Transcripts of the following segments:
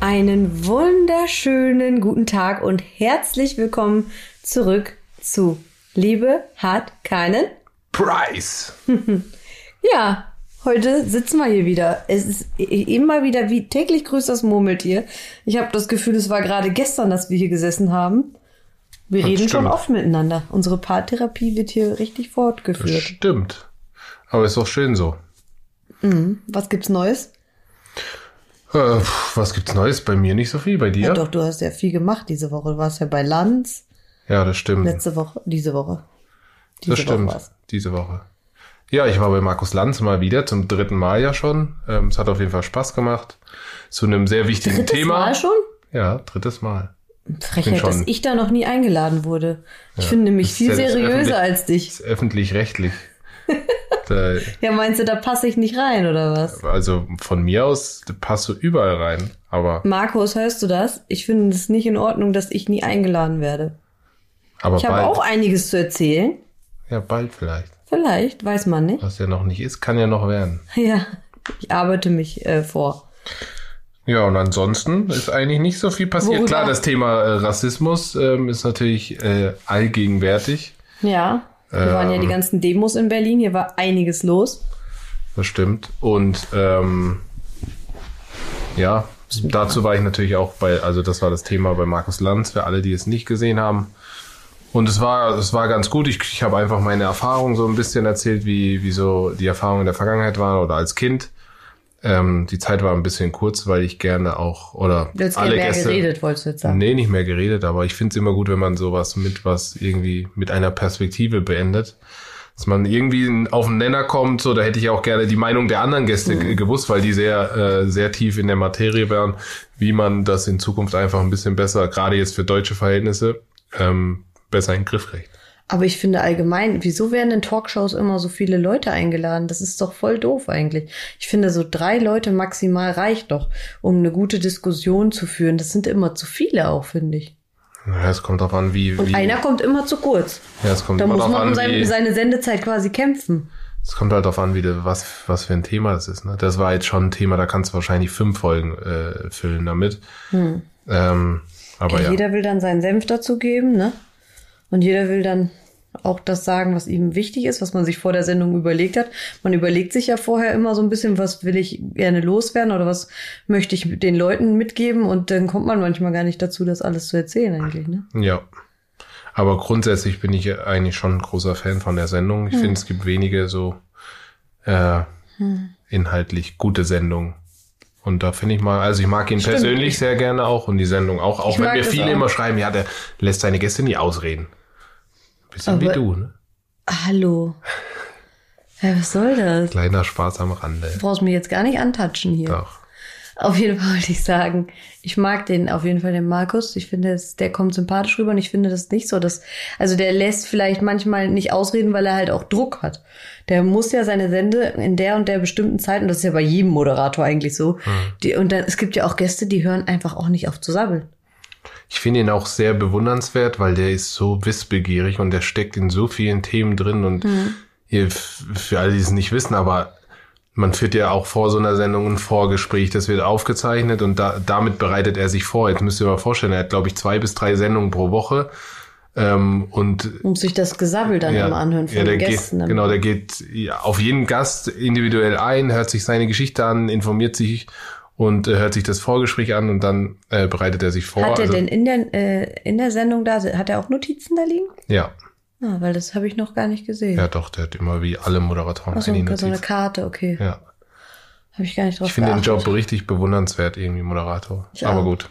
Einen wunderschönen guten Tag und herzlich willkommen zurück zu Liebe hat keinen Preis. Ja, heute sitzen wir hier wieder. Es ist immer wieder wie täglich grüßt das Murmeltier. Ich habe das Gefühl, es war gerade gestern, dass wir hier gesessen haben. Wir Das reden schon stimmt. oft miteinander. Unsere Paartherapie wird hier richtig Das fortgeführt. stimmt. Aber ist doch schön so. Was gibt's Neues? Äh, was gibt's Neues? Bei mir nicht so viel. Bei Ja. dir? doch, du hast ja viel gemacht diese Woche. Du warst ja bei Lanz Ja, das stimmt. letzte Woche, diese Woche. Diese das stimmt. War's. Diese Woche. Ja, ich war bei Markus Lanz mal wieder, zum dritten Mal ja schon. Ähm, es hat auf jeden Fall Spaß gemacht. Zu einem sehr wichtigen Drittes Thema. Mal schon? Ja, drittes Mal. Frechheit, schon- dass ich da noch nie eingeladen wurde. Ich finde mich viel ja seriöser als dich. Ist öffentlich-rechtlich. Ja, meinst du, da passe ich nicht rein, oder was? also von mir aus passt du überall rein. Aber, Markus, hörst du das? Ich finde es nicht in Ordnung, dass ich nie eingeladen werde. aber Ich habe auch einiges zu erzählen. Ja, bald vielleicht. Vielleicht, weiß man nicht. Was ja noch nicht ist, kann ja noch werden. Ja, ich arbeite mich äh, vor. Ja, und ansonsten ist eigentlich nicht so viel passiert. Worüber- Klar, das Thema äh, Rassismus ähm, ist natürlich äh, allgegenwärtig. Ja, waren Ähm. ja die ganzen Demos in Berlin. Hier war einiges los. Das stimmt. Und ähm, ja, dazu war ich natürlich auch bei, also das war das Thema bei Markus Lanz, für alle, die es nicht gesehen haben. Und es war, es war ganz gut. Ich, ich habe einfach meine Erfahrungen so ein bisschen erzählt, wie, wie so die Erfahrungen in der Vergangenheit waren oder als Kind. Ähm, die Zeit war ein bisschen kurz, weil ich gerne auch, oder Du hast alle mehr Gäste, geredet, wolltest du jetzt sagen. Nee, nicht mehr geredet, aber ich finde es immer gut, wenn man sowas mit was irgendwie mit einer Perspektive beendet. Dass man irgendwie auf den Nenner kommt, so, da hätte ich auch gerne die Meinung der anderen Gäste ge- gewusst, weil die sehr, äh, sehr tief in der Materie wären, wie man das in Zukunft einfach ein bisschen besser, gerade jetzt für deutsche Verhältnisse, ähm, besser in den Griff kriegt. Aber ich finde allgemein, wieso werden in Talkshows immer so viele Leute eingeladen? Das ist doch voll doof eigentlich. Ich finde, so drei Leute maximal reicht doch, um eine gute Diskussion zu führen. Das sind immer zu viele auch, finde ich. Ja, es kommt darauf an, wie, Und wie einer kommt immer zu kurz. ja, es kommt Da immer muss darauf man um an, sein, wie, seine Sendezeit quasi kämpfen. es kommt halt darauf an, wie du, was, was für ein Thema das ist. Ne? Das war jetzt schon ein Thema, da kannst du wahrscheinlich fünf Folgen äh, füllen damit. Ähm, aber Ja, ja. Jeder will dann seinen Senf dazu geben, ne? Und jeder will dann auch das sagen, was ihm wichtig ist, was man sich vor der Sendung überlegt hat. Man überlegt sich ja vorher immer so ein bisschen, was will ich gerne loswerden oder was möchte ich den Leuten mitgeben und dann kommt man manchmal gar nicht dazu, das alles zu erzählen eigentlich, ne? Ja. Aber grundsätzlich bin ich eigentlich schon ein großer Fan von der Sendung. Ich Hm. finde, es gibt wenige so äh, inhaltlich gute Sendungen. Und da finde ich mal, also ich mag ihn Stimmt. persönlich sehr gerne auch und die Sendung auch. Auch Ich wenn mir viele auch. immer schreiben, ja, der lässt seine Gäste nie ausreden. Bisschen wie Aber- du, ne? Hallo. Ja, was soll das? Kleiner Spaß am Rande. Du brauchst mich jetzt gar nicht antatschen hier. Doch. Auf jeden Fall wollte ich sagen, ich mag den auf jeden Fall, den Markus. Ich finde, der kommt sympathisch rüber und ich finde das nicht so, dass, also der lässt vielleicht manchmal nicht ausreden, weil er halt auch Druck hat. Der muss ja seine Sende in der und der bestimmten Zeit, und das ist ja bei jedem Moderator eigentlich so, die, und dann, es gibt ja auch Gäste, die hören einfach auch nicht auf zu sabbeln. Ich finde ihn auch sehr bewundernswert, weil der ist so wissbegierig und der steckt in so vielen Themen drin und Mhm. f- für alle, die es nicht wissen, aber man führt ja auch vor so einer Sendung ein Vorgespräch, das wird aufgezeichnet und da, damit bereitet er sich vor. Jetzt müsst ihr mal vorstellen, er hat, glaube ich, zwei bis drei Sendungen pro Woche ähm, und Muss sich das Gesabbel dann immer anhören von ja, den Gästen. Geht, genau, der geht ja, auf jeden Gast individuell ein, hört sich seine Geschichte an, informiert sich und äh, hört sich das Vorgespräch an und dann äh, bereitet er sich vor. Hat er Also, denn in der, äh, in der Sendung da, hat er auch Notizen da liegen? Ja, Ah, weil das habe ich noch gar nicht gesehen. ja doch, der hat immer wie alle Moderatoren Ach so, eine so eine. Karte, okay. Ja, Habe ich gar nicht drauf ich finde den. Job richtig bewundernswert, irgendwie Moderator. Ich aber auch. gut.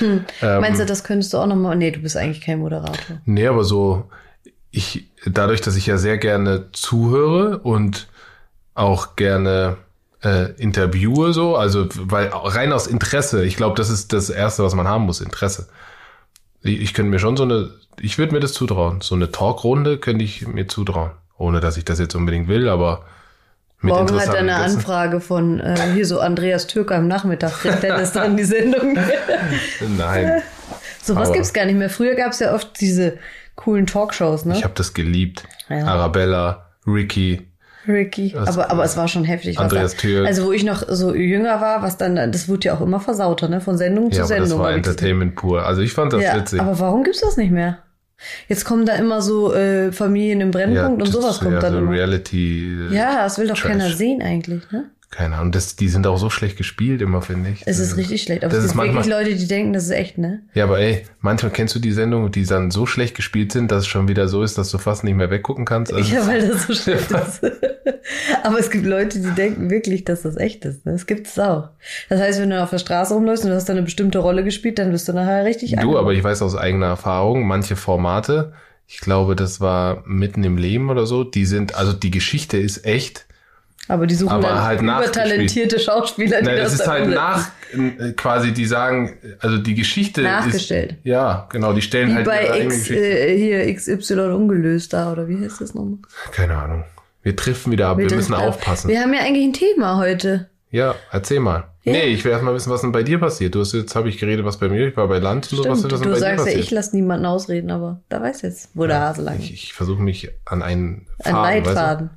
Ähm, Meinst du, das könntest du auch nochmal? Nee, du bist eigentlich kein Moderator. Nee, aber so, ich, dadurch, dass ich ja sehr gerne zuhöre und auch gerne äh, interviewe, so, also weil rein aus Interesse, ich glaube, das ist das Erste, was man haben muss, Interesse. Ich, ich könnte mir schon so eine, ich würde mir das zutrauen. So eine Talkrunde könnte ich mir zutrauen. Ohne dass ich das jetzt unbedingt will, aber Mit Morgen hat er eine Gästen. Anfrage von äh, hier so Andreas Türker am Nachmittag. Kriegt Dennis dann die Sendung? Nein, so was Aber- gibt's gar nicht mehr. Früher gab's ja oft diese coolen Talkshows, ne? ich habe das geliebt. Ja. Arabella, Ricky. Ricky. Das- Aber, aber es war schon heftig. was Andreas Türk. Also wo ich noch so jünger war, was dann, das wurde ja auch immer versauter, ne? Von Sendung zu Ja, das Sendung. war das- Entertainment pur. Also ich fand das ja, witzig. aber warum gibt's das nicht mehr? Jetzt kommen da immer so äh, Familien im Brennpunkt und das- sowas kommt ja, dann so immer. Reality. äh, Ja, das will doch Trash. keiner sehen eigentlich, ne? Keine Ahnung. Das, die sind auch so schlecht gespielt immer, finde ich. Es ist richtig schlecht. Aber das es gibt wirklich manchmal- Leute, die denken, das ist echt, ne? Ja, aber ey, manchmal kennst du die Sendung, die dann so schlecht gespielt sind, dass es schon wieder so ist, dass du fast nicht mehr weggucken kannst. Also Ja, weil das so schlecht ist. Aber es gibt Leute, die denken wirklich, dass das echt ist. Ne? Das gibt es auch. Das heißt, wenn du auf der Straße rumläufst und du hast da eine bestimmte Rolle gespielt, dann bist du nachher richtig du, aber ich weiß aus eigener Erfahrung, manche Formate, ich glaube, das war mitten im Leben oder so, die sind, also die Geschichte ist echt. Aber die suchen Aber dann halt übertalentierte Schauspieler, die Nein, das das ist halt umsetzen. nach, quasi, die sagen, also die Geschichte Nachgestellt. ist. Ja, genau, die stellen Wie halt bei X, äh, hier XY ungelöst da, oder wie heißt das nochmal? Keine Ahnung. Wir treffen wieder ab, wir, müssen dürfen- aufpassen. Wir haben ja eigentlich ein Thema heute. Ja, erzähl mal. Ja. Nee, ich will erst mal wissen, was denn bei dir passiert. Du hast jetzt habe ich geredet, was bei mir, ich war bei Land und so, was ist du denn bei dir sagst ja, passiert? ich lasse niemanden ausreden, aber da weiß jetzt, wo der Hase lang Ich, ich versuche mich an einen Ein Faden, Leitfaden,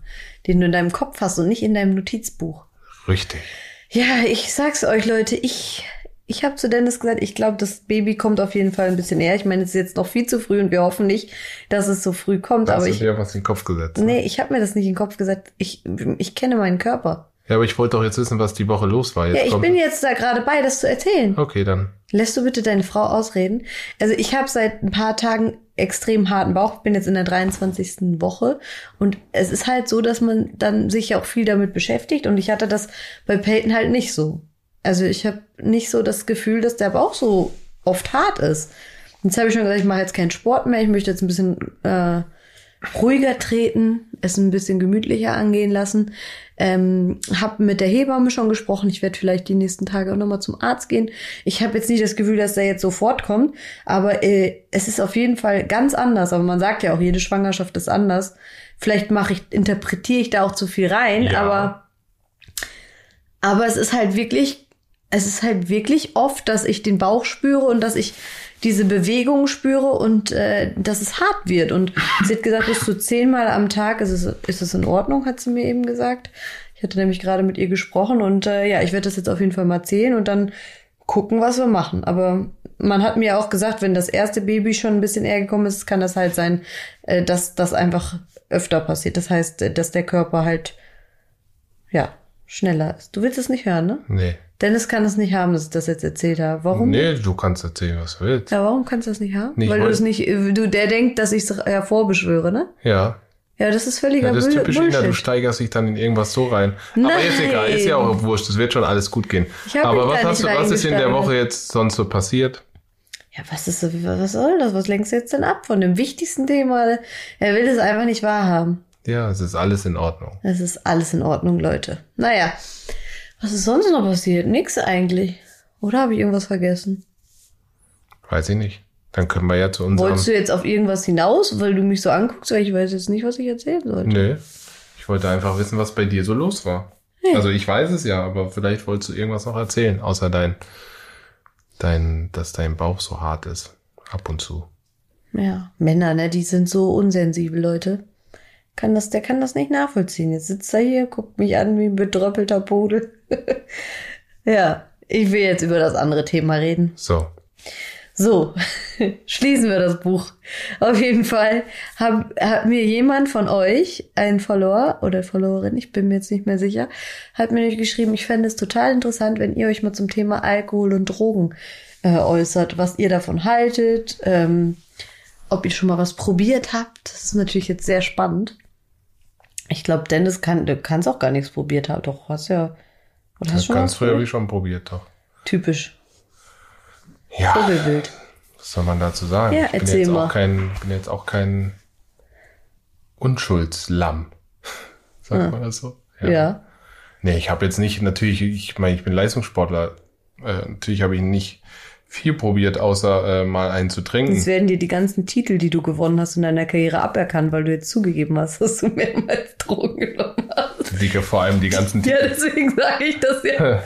den du in deinem Kopf hast und nicht in deinem Notizbuch. Richtig. Ja, ich sag's euch, Leute, ich, ich habe zu Dennis gesagt, ich glaube, das Baby kommt auf jeden Fall ein bisschen näher. Ich meine, es ist jetzt noch viel zu früh und wir hoffen nicht, dass es so früh kommt. Da aber hast du dir was in den Kopf gesetzt. nee, ich habe mir das nicht in den Kopf gesagt. Ich, ich kenne meinen Körper. Ja, aber ich wollte doch jetzt wissen, was die Woche los war. Jetzt Ja, ich kommt- bin jetzt da gerade bei, das zu erzählen. Okay, dann. Lässt du bitte deine Frau ausreden? Also ich habe seit ein paar Tagen extrem harten Bauch, bin jetzt in der 23. Woche und es ist halt so, dass man dann sich ja auch viel damit beschäftigt und ich hatte das bei Peyton halt nicht so. Also ich habe nicht so das Gefühl, dass der Bauch so oft hart ist. Jetzt habe ich schon gesagt, ich mache jetzt keinen Sport mehr, ich möchte jetzt ein bisschen äh, ruhiger treten, es ein bisschen gemütlicher angehen lassen. Ähm, habe mit der Hebamme schon gesprochen. Ich werde vielleicht die nächsten Tage auch nochmal zum Arzt gehen. Ich habe jetzt nicht das Gefühl, dass der jetzt sofort kommt, aber äh, es ist auf jeden Fall ganz anders. Aber man sagt ja auch, jede Schwangerschaft ist anders. Vielleicht mache ich, interpretiere ich da auch zu viel rein, Ja. aber aber es ist halt wirklich, es ist halt wirklich oft, dass ich den Bauch spüre und dass ich diese Bewegung spüre und äh, dass es hart wird. Und sie hat gesagt, bis zu zehnmal am Tag ist es, ist es in Ordnung, hat sie mir eben gesagt. Ich hatte nämlich gerade mit ihr gesprochen und äh, ja, ich werde das jetzt auf jeden Fall mal zählen und dann gucken, was wir machen. Aber man hat mir auch gesagt, wenn das erste Baby schon ein bisschen eher gekommen ist, kann das halt sein, äh, dass das einfach öfter passiert. Das heißt, äh, dass der Körper halt ja schneller ist. Du willst es nicht hören, ne? Nee. Dennis kann es nicht haben, dass ich das jetzt erzählt habe. Warum? Nee, du kannst erzählen, was du willst. Ja, warum kannst du das nicht haben? Nee, Weil du es nicht, äh, du, der denkt, dass ich es hervorbeschwöre, ne? Ja. Ja, das ist völliger Ja, das ist typisch Ina, du Bullshit. steigerst dich dann in irgendwas so rein. Aber Nein. jetzt egal, ist ja auch wurscht, es wird schon alles gut gehen. Ich Aber was hast du, was ist in der. Woche jetzt sonst so passiert? Ja, was ist so, was soll das? Was lenkst du jetzt denn ab von dem wichtigsten Thema? Er will es einfach nicht wahrhaben. Ja, es ist alles in Ordnung. Es ist alles in Ordnung, Leute. Naja, was ist sonst noch passiert? Nix eigentlich. Oder habe ich irgendwas vergessen? Weiß ich nicht. Dann können wir ja zu unserem. Wolltest du jetzt auf irgendwas hinaus, weil du mich so anguckst, weil ich weiß jetzt nicht, was ich erzählen sollte? Nö. Ich wollte einfach wissen, was bei dir so los war. Also ich weiß es ja, aber vielleicht wolltest du irgendwas noch erzählen, außer dein, dein, dass dein Bauch so hart ist. Ab und zu. Ja, Männer, ne, die sind so unsensibel, Leute. Kann das, der kann das nicht nachvollziehen. Jetzt sitzt er hier, guckt mich an wie ein bedröppelter Pudel. ja, ich will jetzt über das andere Thema reden. So. So, schließen wir das Buch. Auf jeden Fall hab, hat mir jemand von euch, ein Follower oder Followerin, ich bin mir jetzt nicht mehr sicher, hat mir geschrieben, ich fände es total interessant, wenn ihr euch mal zum Thema Alkohol und Drogen äh, äußert, was ihr davon haltet, ähm, ob ihr schon mal was probiert habt. Das ist natürlich jetzt sehr spannend. Ich glaube, Dennis kann, du kannst auch gar nichts probiert haben. Doch, hast ja. Oder hast du schon Ganz früher habe ich schon probiert, doch. Typisch. Ja. Vogelbild. Was soll man dazu sagen? Ja, ich bin erzähl jetzt mal. auch kein, bin jetzt auch kein Unschuldslamm. Sagt man das so? Ja. Nee, ich habe jetzt nicht, natürlich, ich meine, ich bin Leistungssportler. Äh, natürlich habe ich nicht viel probiert, außer äh, mal einen zu trinken. Jetzt werden dir die ganzen Titel, die du gewonnen hast in deiner Karriere, aberkannt, weil du jetzt zugegeben hast, dass du mehrmals Drogen genommen hast. die, vor allem die ganzen Ja, deswegen sage ich das ja.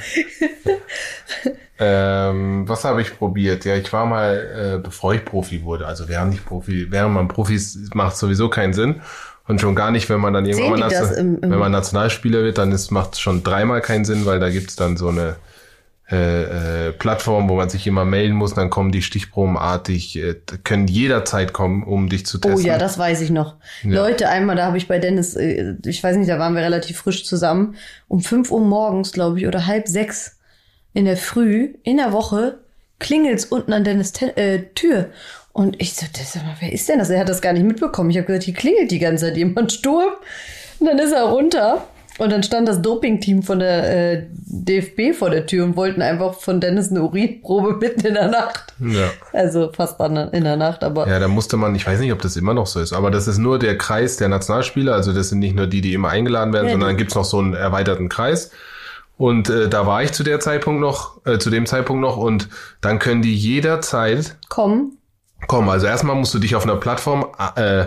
ähm, was habe ich probiert? Ja, ich war mal, äh, bevor ich Profi wurde, also während ich Profi, während man Profis macht sowieso keinen Sinn. Und schon gar nicht, wenn man dann irgendwann Nation, im, im wenn man Nationalspieler wird, dann macht es schon dreimal keinen Sinn, weil da gibt's dann so eine äh, äh, Plattform, wo man sich immer melden muss, dann kommen die stichprobenartig, äh, können jederzeit kommen, um dich zu testen. Oh ja, das weiß ich noch. Ja. Leute, einmal, da habe ich bei Dennis, äh, ich weiß nicht, da waren wir relativ frisch zusammen, um fünf Uhr morgens, glaube ich, oder halb sechs in der Früh, in der Woche, klingelt's unten an Dennis Te äh, Tür. Und ich so, das, wer ist denn das? Er hat das gar nicht mitbekommen. Ich habe gehört, hier klingelt die ganze Zeit jemand Sturm. Und dann ist er runter und dann stand das Doping-Team von der äh, DFB vor der Tür und wollten einfach von Dennis eine Urinprobe mitten in der Nacht. Ja. Also fast dann in der Nacht, aber. Ja, da musste man, ich weiß nicht, ob das immer noch so ist, aber das ist nur der Kreis der Nationalspieler. Also das sind nicht nur die, die immer eingeladen werden, ja, sondern dann gibt's noch so einen erweiterten Kreis. Und äh, da war ich zu der Zeitpunkt noch, äh, zu dem Zeitpunkt noch, und dann können die jederzeit kommen. Kommen. Also erstmal musst du dich auf einer Plattform äh,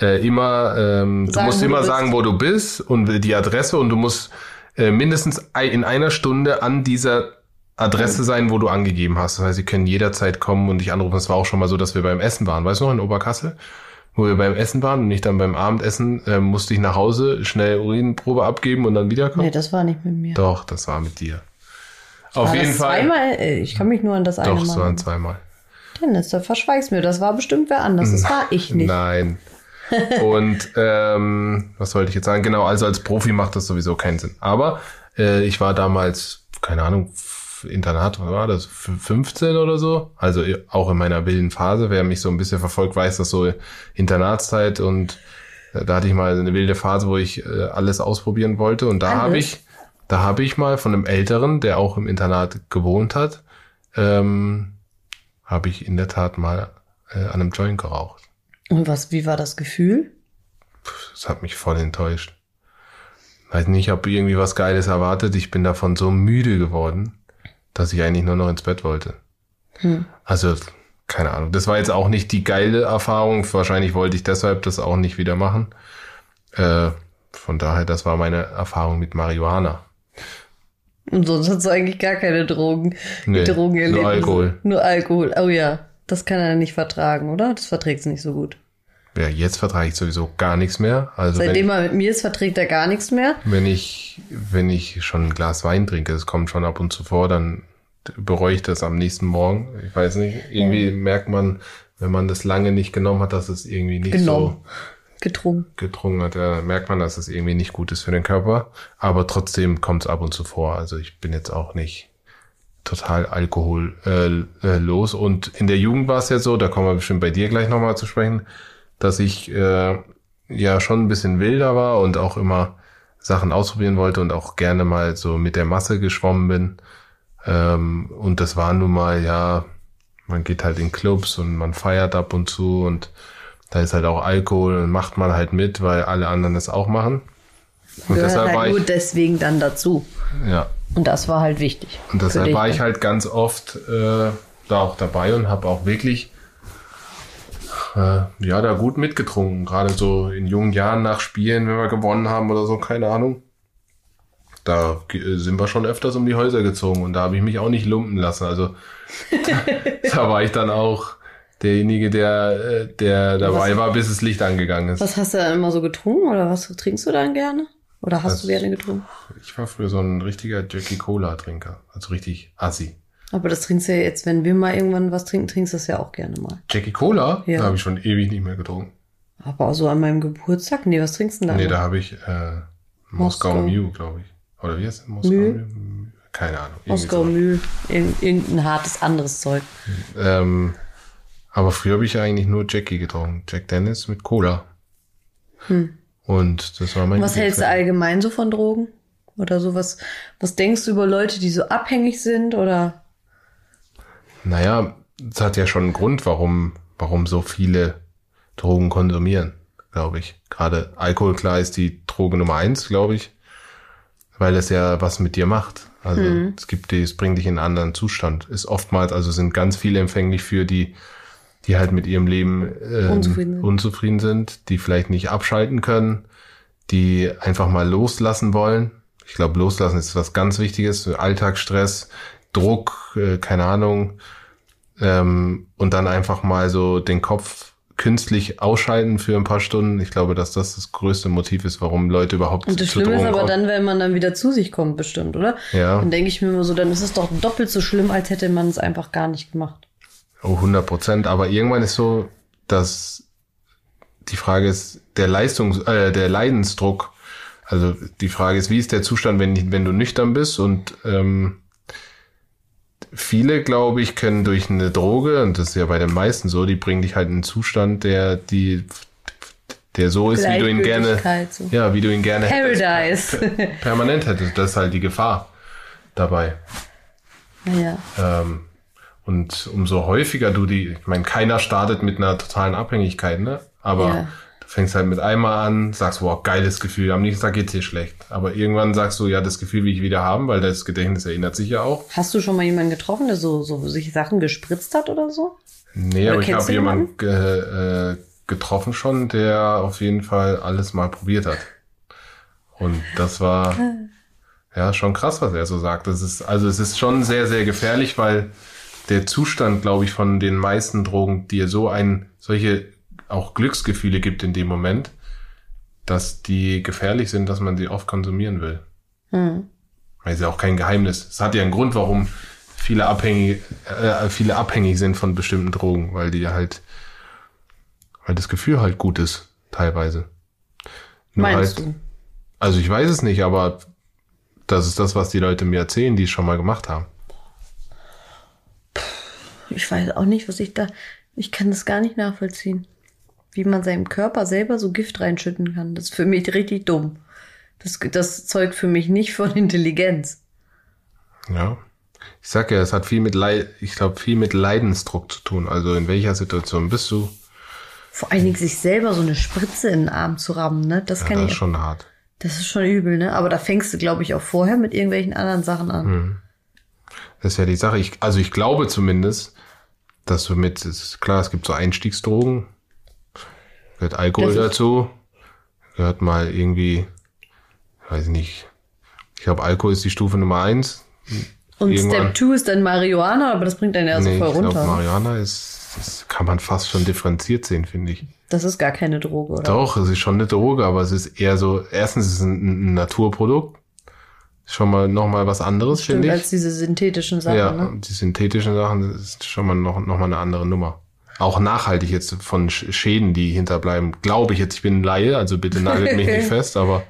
äh, immer, ähm, sagen, du musst immer du sagen, wo du bist und die Adresse und du musst äh, mindestens in einer Stunde an dieser Adresse sein, wo du angegeben hast. Das heißt, sie können jederzeit kommen und dich anrufen. Es war auch schon mal so, dass wir beim Essen waren. Weißt du noch, in Oberkassel? Wo wir beim Essen waren und ich dann beim Abendessen äh, musste ich nach Hause schnell Urinprobe abgeben und dann wiederkommen. Nee, das war nicht mit mir. Doch, das war mit dir. Auf war jeden Fall. Zweimal? Äh, ich kann mich nur an das eine Doch, es waren zweimal. Dennis, da verschweigst mir. Das war bestimmt wer anders. Das war ich nicht. Nein. Und ähm, was wollte ich jetzt sagen? Genau, also als Profi macht das sowieso keinen Sinn. Aber äh, ich war damals, keine Ahnung, Internat, was war das? 15 oder so? Also auch in meiner wilden Phase. Wer mich so ein bisschen verfolgt, weiß, dass so Internatszeit und äh, da hatte ich mal eine wilde Phase, wo ich äh, alles ausprobieren wollte. Und da habe ich, da habe ich mal von einem Älteren, der auch im Internat gewohnt hat, ähm, habe ich in der Tat mal äh, an einem Joint geraucht. Und was, wie war das Gefühl? Das hat mich voll enttäuscht. Weiß nicht, ich habe irgendwie was Geiles erwartet. Ich bin davon so müde geworden, dass ich eigentlich nur noch ins Bett wollte. Hm. Also, keine Ahnung. Das war jetzt auch nicht die geile Erfahrung. Wahrscheinlich wollte ich deshalb das auch nicht wieder machen. Äh, von daher, das war meine Erfahrung mit Marihuana. Und sonst hast du eigentlich gar keine Drogen. Nee, Drogen nur Alkohol. Nur Alkohol. Oh ja. Das kann er nicht vertragen, oder? Das verträgt es nicht so gut. Ja, jetzt vertrage ich sowieso gar nichts mehr. Also Seitdem er mit mir ist, verträgt er gar nichts mehr. Wenn ich, wenn ich schon ein Glas Wein trinke, das kommt schon ab und zu vor, dann bereue ich das am nächsten Morgen. Ich weiß nicht, irgendwie ja. merkt man, wenn man das lange nicht genommen hat, dass es irgendwie nicht genommen. so getrunken. getrunken hat, ja, merkt man, dass es irgendwie nicht gut ist für den Körper. Aber trotzdem kommt es ab und zu vor. Also ich bin jetzt auch nicht total alkohollos. Äh, äh, und in der Jugend war es ja so, da kommen wir bestimmt bei dir gleich nochmal zu sprechen, dass ich äh, ja schon ein bisschen wilder war und auch immer Sachen ausprobieren wollte und auch gerne mal so mit der Masse geschwommen bin. Ähm, und das war nun mal, ja, man geht halt in Clubs und man feiert ab und zu und da ist halt auch Alkohol und macht man halt mit, weil alle anderen das auch machen. Und Gehört deshalb halt war ich, nur deswegen dann dazu. Ja, und das war halt wichtig. Und deshalb war ich halt ganz oft äh, da auch dabei und habe auch wirklich äh, ja da gut mitgetrunken. Gerade so in jungen Jahren nach Spielen, wenn wir gewonnen haben oder so, keine Ahnung. Da sind wir schon öfters um die Häuser gezogen und da habe ich mich auch nicht lumpen lassen. Also da war ich dann auch derjenige, der, äh, der dabei was, war, bis das Licht angegangen ist. Was hast du dann immer so getrunken oder was trinkst du dann gerne? Oder hast das, du gerne getrunken? Ich war früher so ein richtiger Jackie Cola-Trinker. Also richtig assi. Aber das trinkst du ja jetzt, wenn wir mal irgendwann was trinken, trinkst du das ja auch gerne mal. Jackie Cola? Ja. Da habe ich schon ewig nicht mehr getrunken. Aber so an meinem Geburtstag? Nee, was trinkst du denn da? Nee, noch? da habe ich äh, Moskau, Moskau Mew, glaube ich. Oder wie heißt es? Moskau Mew? Keine Ahnung. Moskau Mew. irgendein hartes anderes Zeug. Ähm, aber früher habe ich eigentlich nur Jackie getrunken. Jack Dennis mit Cola. Hm. Und das war mein. Was hältst du allgemein so von Drogen? Oder sowas? Was denkst du über Leute, die so abhängig sind oder? Naja, es hat ja schon einen Grund, warum, warum so viele Drogen konsumieren, glaube ich. Gerade Alkohol, klar, ist die Droge Nummer eins, glaube ich. Weil es ja was mit dir macht. Also hm. es gibt die, es bringt dich in einen anderen Zustand. Ist oftmals, also sind ganz viele empfänglich für die die halt mit ihrem Leben äh, unzufrieden, sind. unzufrieden sind, die vielleicht nicht abschalten können, die einfach mal loslassen wollen. Ich glaube, loslassen ist was ganz Wichtiges. Alltagsstress, Druck, äh, keine Ahnung. Ähm, und dann einfach mal so den Kopf künstlich ausschalten für ein paar Stunden. Ich glaube, dass das das größte Motiv ist, warum Leute überhaupt Und das Schlimme ist Drogen aber kommen. dann, wenn man dann wieder zu sich kommt, bestimmt, oder? Ja. Dann denke ich mir immer so, dann ist es doch doppelt so schlimm, als hätte man es einfach gar nicht gemacht. Oh, 100 Prozent. Aber irgendwann ist so, dass die Frage ist, der Leistungs-, äh, der Leidensdruck. Also die Frage ist, wie ist der Zustand, wenn, wenn du nüchtern bist? Und ähm, viele, glaube ich, können durch eine Droge, und das ist ja bei den meisten so, die bringen dich halt in einen Zustand, der die der so ist, wie du ihn gerne, so. ja, wie du ihn gerne hättest, Paradise. permanent hättest. Das ist halt die Gefahr dabei. ja. Ähm, und umso häufiger du die, ich meine, keiner startet mit einer totalen Abhängigkeit, ne? Aber Ja. du fängst halt mit einmal an, sagst, wow, geiles Gefühl, am nächsten Tag geht's dir schlecht. Aber irgendwann sagst du, ja, das Gefühl will ich wieder haben, weil das Gedächtnis erinnert sich ja auch. Hast du schon mal jemanden getroffen, der so, so sich Sachen gespritzt hat oder so? Nee, Oder aber ich habe jemanden ge äh, getroffen schon, der auf jeden Fall alles mal probiert hat. Und das war ja schon krass, was er so sagt. Das ist, also es ist schon sehr, sehr gefährlich, weil der Zustand, glaube ich, von den meisten Drogen dir so ein, solche auch Glücksgefühle gibt in dem Moment, dass die gefährlich sind, dass man sie oft konsumieren will. Hm. Weil ist ja auch kein Geheimnis. Es hat ja einen Grund, warum viele abhängig, äh, viele abhängig sind von bestimmten Drogen, weil die halt, weil das Gefühl halt gut ist, teilweise. Nur Meinst halt, du? Also ich weiß es nicht, aber das ist das, was die Leute mir erzählen, die es schon mal gemacht haben. Ich weiß auch nicht, was ich da. Ich kann das gar nicht nachvollziehen. Wie man seinem Körper selber so Gift reinschütten kann. Das ist für mich richtig dumm. Das, das zeugt für mich nicht von Intelligenz. Ja. Ich sag ja, es hat viel mit Leid, ich glaube, viel mit Leidensdruck zu tun. Also in welcher Situation bist du? Vor allen Dingen sich selber so eine Spritze in den Arm zu rammen, ne? Das Ja, kann das ich. ist schon hart. Das ist schon übel, ne? Aber da fängst du, glaube ich, auch vorher mit irgendwelchen anderen Sachen an. Hm. Das ist ja die Sache. Ich, also ich glaube zumindest, dass du mit, ist klar, es gibt so Einstiegsdrogen, gehört Alkohol Das dazu, gehört mal irgendwie, weiß ich nicht, ich glaube Alkohol ist die Stufe Nummer eins. Und Irgendwann- Step 2 ist dann Marihuana, aber das bringt dann ja so nee, voll ich runter. Marihuana ist, das kann man fast schon differenziert sehen, finde ich. das ist gar keine Droge, oder? Doch, es ist schon eine Droge, aber es ist eher so, erstens ist es ein, ein Naturprodukt, schon mal noch mal was anderes, Stimmt, finde ich. als diese synthetischen Sachen, ja, ne? die synthetischen Sachen ist schon mal noch, noch mal eine andere Nummer. Auch nachhaltig jetzt von Sch- Schäden, die hinterbleiben, glaube ich jetzt. Ich bin ein Laie, also bitte nagelt mich nicht fest, aber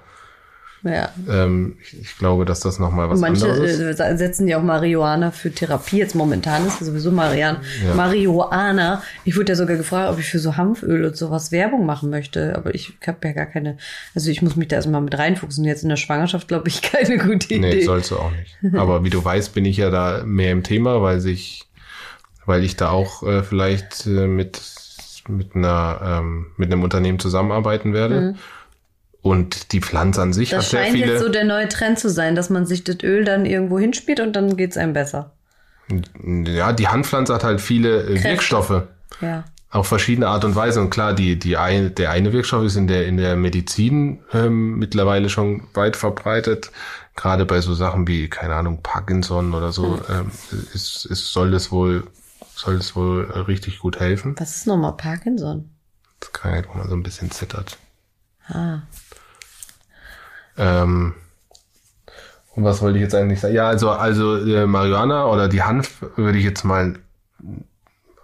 Ja. ähm, ich, ich glaube, dass das noch mal was Manche anderes ist. äh, setzen ja auch Marihuana für Therapie. Jetzt momentan ist es sowieso Marian Ja. Marihuana. Ich wurde ja sogar gefragt, ob ich für so Hanföl und sowas Werbung machen möchte. Aber ich habe ja gar keine, also ich muss mich da erstmal mit reinfuchsen. Jetzt in der Schwangerschaft, glaube ich, keine gute Idee. Nee, sollst du auch nicht. Aber wie du weißt, bin ich ja da mehr im Thema, weil sich, weil ich da auch äh, vielleicht äh, mit mit einer ähm, mit einem Unternehmen zusammenarbeiten werde. Und die Pflanze an sich das hat sehr scheint viele. jetzt so der neue Trend zu sein, dass man sich das Öl dann irgendwo hinspielt und dann geht's einem besser. ja, die Handpflanze hat halt viele äh, Wirkstoffe. Ja. Auf verschiedene Art und Weise. Und klar, die, die eine, der eine Wirkstoff ist in der, in der Medizin ähm, mittlerweile schon weit verbreitet. Gerade bei so Sachen wie, keine Ahnung, Parkinson oder so, ähm, ist, ist, soll das wohl, soll das wohl äh, richtig gut helfen. Was ist nochmal Parkinson? Das Krankheit, wo man so ein bisschen zittert. Ah. Ähm, und was wollte ich jetzt eigentlich sagen? Ja, also, also äh, Marihuana oder die Hanf würde ich jetzt mal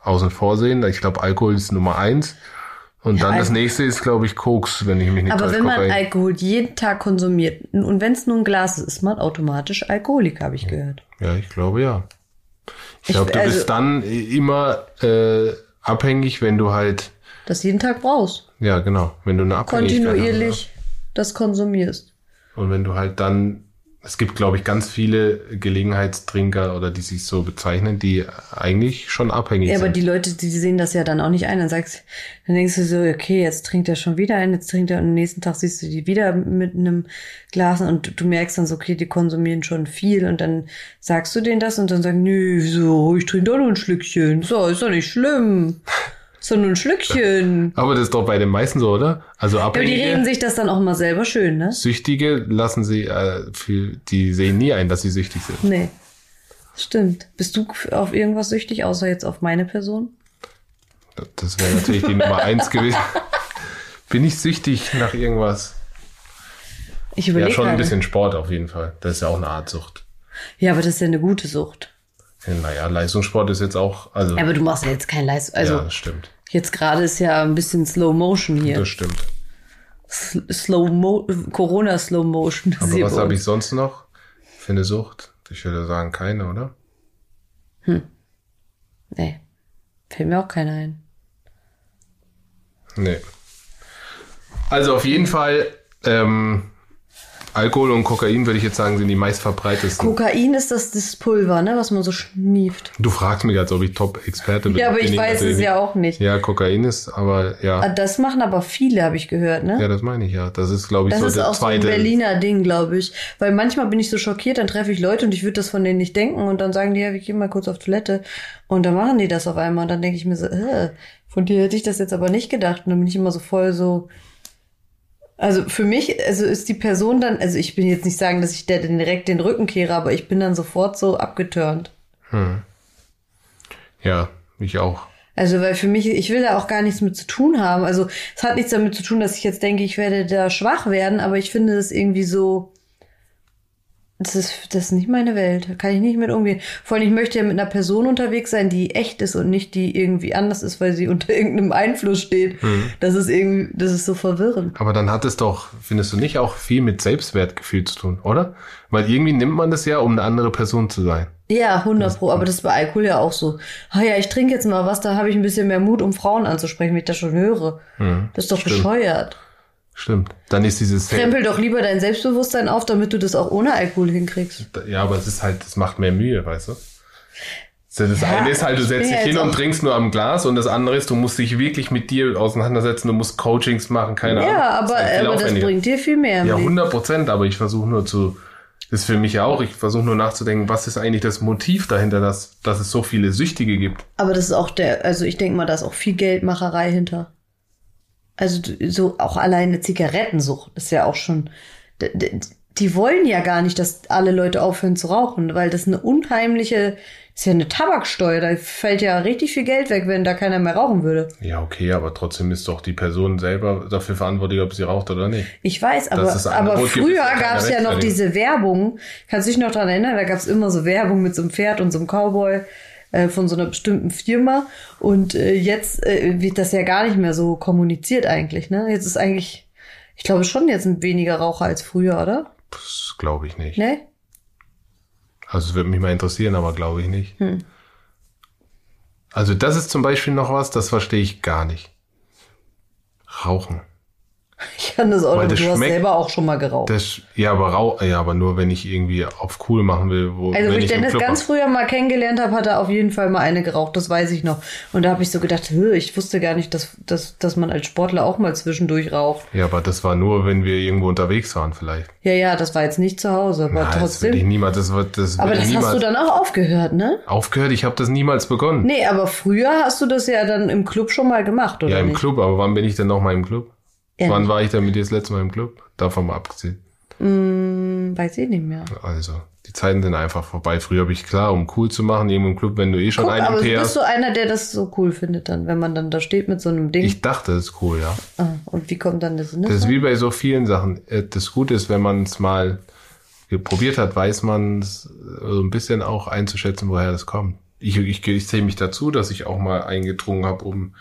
außen vor sehen. Ich glaube, Alkohol ist Nummer eins. Und Ja, dann das nächste ist, glaube ich, Koks, wenn ich mich nicht Aber wenn man Kokain. Alkohol jeden Tag konsumiert und wenn es nur ein Glas ist, ist man automatisch Alkoholiker, habe ich gehört. Ja, ich glaube ja. Ich Ich- glaube, du also- bist dann immer äh, abhängig, wenn du halt, Das jeden Tag brauchst. ja genau, wenn du eine Abhängigkeit Kontinuierlich das konsumierst. Und wenn du halt dann, es gibt, glaube ich, ganz viele Gelegenheitstrinker oder die sich so bezeichnen, die eigentlich schon abhängig Ja, aber sind. die Leute, die sehen das ja dann auch nicht ein. Dann sagst, dann denkst du so, okay, jetzt trinkt er schon wieder ein, jetzt trinkt er und am nächsten Tag siehst du die wieder mit einem Glas und du merkst dann so, okay, die konsumieren schon viel und dann sagst du denen das und dann sagen, nö, so, ich trinke doch nur ein Schlückchen. So, ist doch nicht schlimm. So nur ein Schlückchen. Aber das ist doch bei den meisten so, oder? Also Ja, aber die Abhängige, reden sich das dann auch mal selber schön, ne? Süchtige lassen sie, äh, für, die sehen nie ein, dass sie süchtig sind. Nee. Stimmt. Bist du auf irgendwas süchtig, außer jetzt auf meine Person? Das wäre natürlich die Nummer eins gewesen. Bin ich süchtig nach irgendwas? Ich Ja, überlege schon ein bisschen Sport auf jeden Fall. Das ist ja auch eine Art Sucht. Ja, aber das ist ja eine gute Sucht. Ja, Naja, Leistungssport ist jetzt auch, also, Aber du machst ja jetzt kein Leistung. Also ja, das stimmt. Jetzt gerade ist ja ein bisschen Slow Motion hier. Das stimmt. S- Slow Mo Corona Slow Motion. Aber was habe ich sonst noch für eine Sucht? Ich würde sagen, keine, oder? Nee. Fällt mir auch keiner ein. Nee. Also auf jeden Fall, ähm, Alkohol und Kokain, würde ich jetzt sagen, sind die meistverbreitetsten. Kokain ist das, das Pulver, ne, was man so schnieft. du fragst mich, als ob ich Top-Experte bin. Ja, aber Bin ich weiß natürlich es ja auch nicht. Ja, Kokain ist, aber Ah, ja. Das machen aber viele, habe ich gehört, ne? Ja, das meine ich ja. Das ist, glaube ich, Das so ist der auch so ein zweite. Berliner Ding, glaube ich. Weil manchmal bin ich so schockiert, dann treffe ich Leute und ich würde das von denen nicht denken und dann sagen die, ja, wir gehen mal kurz auf Toilette und dann machen die das auf einmal und dann denke ich mir so, äh, von dir hätte ich das jetzt aber nicht gedacht und dann bin ich immer so voll so. Also für mich, also ist die Person dann, also ich bin jetzt nicht sagen, dass ich der direkt den Rücken kehre, aber ich bin dann sofort so abgeturnt. Ja, ich auch. Also, weil für mich, ich will da auch gar nichts mit zu tun haben. Also, es hat nichts damit zu tun, dass ich jetzt denke, ich werde da schwach werden, aber ich finde das irgendwie so, das ist, das ist nicht meine Welt. Da kann ich nicht mit umgehen. Vor allem, ich möchte ja mit einer Person unterwegs sein, die echt ist und nicht die irgendwie anders ist, weil sie unter irgendeinem Einfluss steht. Das ist irgendwie, das ist so verwirrend. Aber dann hat es doch, findest du nicht, auch viel mit Selbstwertgefühl zu tun, oder? Weil irgendwie nimmt man das ja, um eine andere Person zu sein. Ja, 100 pro. Aber das ist bei Alkohol ja auch so. Ah ja, ich trinke jetzt mal was, da habe ich ein bisschen mehr Mut, um Frauen anzusprechen, wenn ich das schon höre. Das ist doch stimmt. bescheuert. Stimmt. Dann ist dieses Krempel doch lieber dein Selbstbewusstsein auf, damit du das auch ohne Alkohol hinkriegst. Ja, aber es ist halt, es macht mehr Mühe, weißt du? Das Ja, eine ist halt, du setzt dich hin und trinkst nur am Glas und das andere ist, du musst dich wirklich mit dir auseinandersetzen, du musst Coachings machen, keine Ahnung. Ja, Das aber, viel aber das bringt dir viel mehr. Ja, Leben. 100 Prozent, aber ich versuche nur zu, das ist für mich ja auch, ich versuche nur nachzudenken, was ist eigentlich das Motiv dahinter, dass, dass es so viele Süchtige gibt. Aber das ist auch der, also ich denke mal, da ist auch viel Geldmacherei hinter. Also so auch alleine Zigarettensucht ist ja auch schon. Die wollen ja gar nicht, dass alle Leute aufhören zu rauchen, weil das eine unheimliche, ist ja eine Tabaksteuer. Da fällt ja richtig viel Geld weg, wenn da keiner mehr rauchen würde. Ja, okay, aber trotzdem ist doch die Person selber dafür verantwortlich, ob sie raucht oder nicht. Ich weiß, aber, aber früher gab es ja noch diese Werbung. Kannst du dich noch dran erinnern? Da gab es immer so Werbung mit so einem Pferd und so einem Cowboy äh, von so einer bestimmten Firma. Und äh, jetzt äh, wird das ja gar nicht mehr so kommuniziert eigentlich. Ne? Jetzt ist eigentlich, ich glaube schon jetzt ein weniger Raucher als früher, oder? Das glaube ich nicht. Ne? Also es würde mich mal interessieren, aber glaube ich nicht. Hm. Also das ist zum Beispiel noch was, das verstehe ich gar nicht. Rauchen. Ich kann das auch Weil das Du hast schmeckt- selber auch schon mal geraucht. Das, ja, aber rau, ja, aber nur wenn ich irgendwie auf cool machen will, wo Also, wo wenn ich Dennis ganz früher mal kennengelernt habe, hat er auf jeden Fall mal eine geraucht, das weiß ich noch. Und da habe ich so gedacht, "Hö, ich wusste gar nicht, dass, dass, dass man als Sportler auch mal zwischendurch raucht. Ja, aber das war nur, wenn wir irgendwo unterwegs waren, vielleicht. Ja, ja, das war jetzt nicht zu Hause, aber Nein, das würde ich trotzdem. niemals, das wird, das Aber das ich hast niemals du dann auch aufgehört, ne? aufgehört. Ich habe das niemals begonnen. Nee, aber früher hast du das ja dann im Club schon mal gemacht, oder ja, im nicht? Club, aber wann bin ich denn noch mal im Club? Ja, wann war ich denn mit dir das letzte Mal im Club? Davon mal abgesehen. Hm, weiß ich nicht mehr. Also, die Zeiten sind einfach vorbei. Früher habe ich klar, um cool zu machen, irgendwo im Club, wenn du eh schon Guck, einen aber Tee bist hast. du einer, der das so cool findet dann, wenn man dann da steht mit so einem Ding? Ich dachte, das ist cool, ja. ah, und wie kommt dann das in Das ist wie bei so vielen Sachen. Äh, Das Gute ist, wenn man es mal probiert hat, weiß man es so ein bisschen auch einzuschätzen, woher das kommt. Ich, ich, ich zähle mich dazu, dass ich auch mal eingedrungen habe, um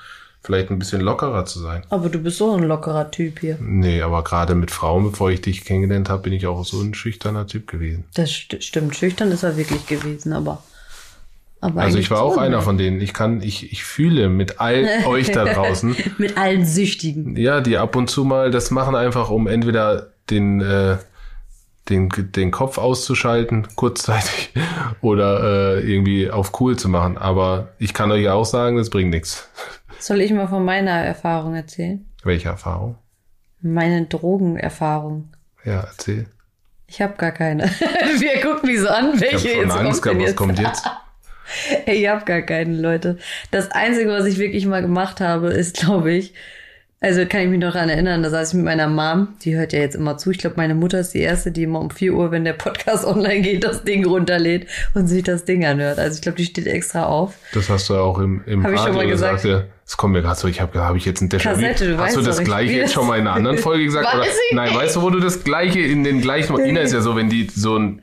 vielleicht ein bisschen lockerer zu sein. Aber du bist so ein lockerer Typ hier. Nee, aber gerade mit Frauen, bevor ich dich kennengelernt habe, bin ich auch so ein schüchterner Typ gewesen. Das st stimmt, schüchtern ist er wirklich gewesen, aber. aber Also ich war auch einer ne? von denen. Ich kann, ich, ich fühle mit all euch da draußen, mit allen Süchtigen. ja, die ab und zu mal das machen einfach, um entweder den, äh, den, den Kopf auszuschalten, kurzzeitig, oder äh, irgendwie auf cool zu machen. Aber ich kann euch auch sagen, das bringt nichts. Soll ich mal von meiner Erfahrung erzählen? Welche Erfahrung? Meine Drogenerfahrung. Ja, erzähl. Ich habe gar keine. Wir gucken mich so an, Ich welche habe schon jetzt Angst gehabt, was kommt jetzt? Ich hab gar keine Leute. Das Einzige, was ich wirklich mal gemacht habe, ist, glaube ich, also kann ich mich noch daran erinnern, da saß ich mit meiner Mom, die hört ja jetzt immer zu. Ich glaube, meine Mutter ist die erste, die immer um 4 Uhr, wenn der Podcast online geht, das Ding runterlädt und sich das Ding anhört. Also ich glaube, die steht extra auf. Das hast du ja auch im, im Hab ich schon mal gesagt. gesagt. Ja. Das kommt mir gerade so, ich habe hab ich jetzt ein Déjà-vu. Kassette, du Hast weißt du das gleiche jetzt schon mal in einer anderen Folge gesagt? Weiß oder? Nein, weißt du, wo du das gleiche in den gleichen, Ina ist ja so, wenn die so ein,